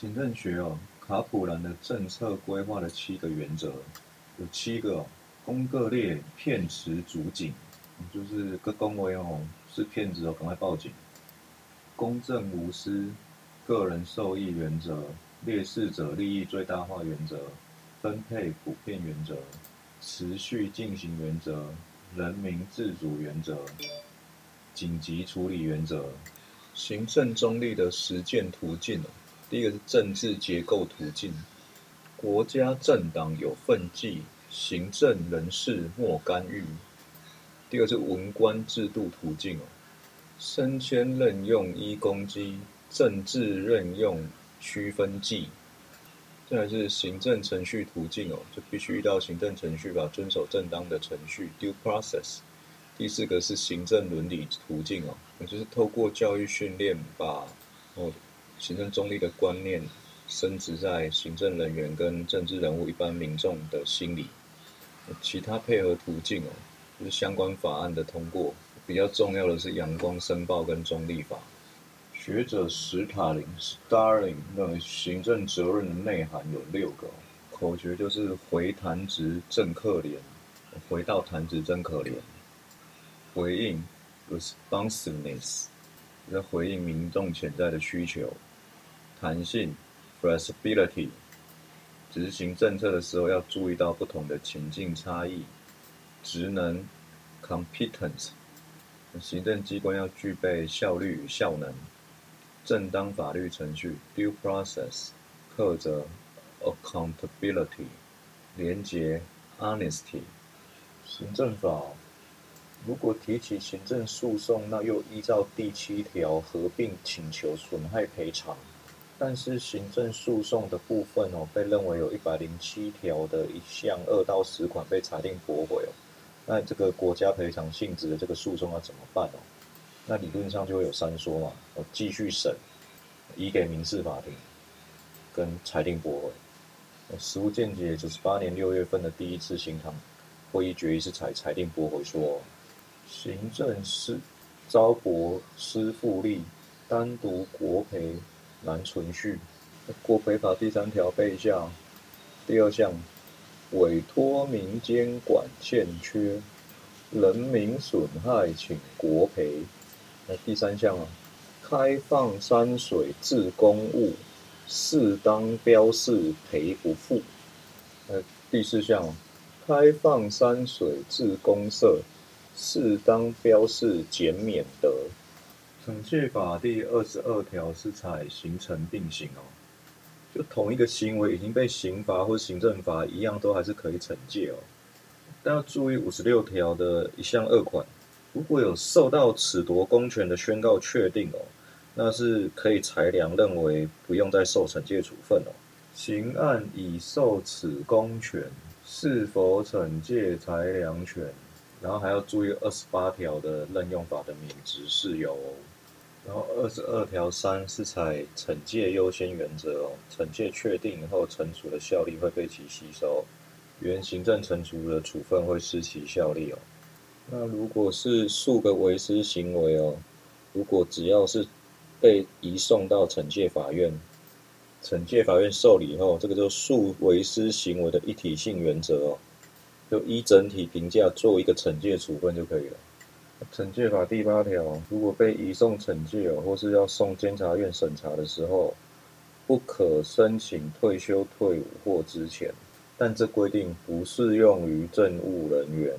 行政学哦，卡普兰的政策规划的七个原则，有七个哦：公各列骗持主警，就是各公维哦是骗子哦，赶快报警；公正无私，个人受益原则，劣势者利益最大化原则，分配普遍原则，持续进行原则，人民自主原则，紧急处理原则，行政中立的实践途径。第一个是政治结构途径，国家政党有份计，行政人事莫干预。第二个是文官制度途径哦，升迁任用依公基，政治任用区分计。再来是行政程序途径哦，就必须遇到行政程序吧，遵守正当的程序 （due process）。第四个是行政伦理途径哦，就是透过教育训练把哦。行政中立的观念升值在行政人员跟政治人物一般民众的心里。其他配合途径哦，就是相关法案的通过。比较重要的是阳光申报跟中立法。学者史塔林 （Starling） 认为行政责任的内涵有六个，口诀就是“回弹值真可怜”，回到弹值真可怜。回应 （responsiveness） 在回应民众潜在的需求。弹性 （flexibility） 执行政策的时候要注意到不同的情境差异。职能 （competence） 行政机关要具备效率与效能。正当法律程序 （due process） 克责 （accountability） 廉洁 （honesty） 行政法如果提起行政诉讼，那又依照第七条合并请求损害赔偿。但是行政诉讼的部分哦，被认为有一百零七条的一项二到十款被裁定驳回哦，那这个国家赔偿性质的这个诉讼要怎么办哦？那理论上就会有三说嘛，哦继续审，移给民事法庭，跟裁定驳回。实务见解九十八年六月份的第一次行堂会议决议是裁裁定驳回说，行政司招驳失复利，单独国赔。难存续。国赔法第三条备项第二项，委托民间管欠缺，人民损害请国赔。那第三项啊，开放山水自公物，适当标示赔不付。呃，第四项，开放山水自公社，适当标示减免得。惩戒法第二十二条是采刑惩并行哦，就同一个行为已经被刑罚或行政法一样，都还是可以惩戒哦。但要注意五十六条的一项二款，如果有受到褫夺公权的宣告确定哦，那是可以裁量认为不用再受惩戒处分哦。刑案已受此公权，是否惩戒裁量权？然后还要注意二十八条的任用法的免职事由。然后二十二条三是采惩戒优先原则哦，惩戒确定以后，惩处的效力会被其吸收，原行政惩处的处分会失其效力哦。那如果是数个违失行为哦，如果只要是被移送到惩戒法院，惩戒法院受理后，这个就数违失行为的一体性原则哦，就依整体评价做一个惩戒处分就可以了。惩戒法第八条，如果被移送惩戒，或是要送监察院审查的时候，不可申请退休、退伍或之前，但这规定不适用于政务人员。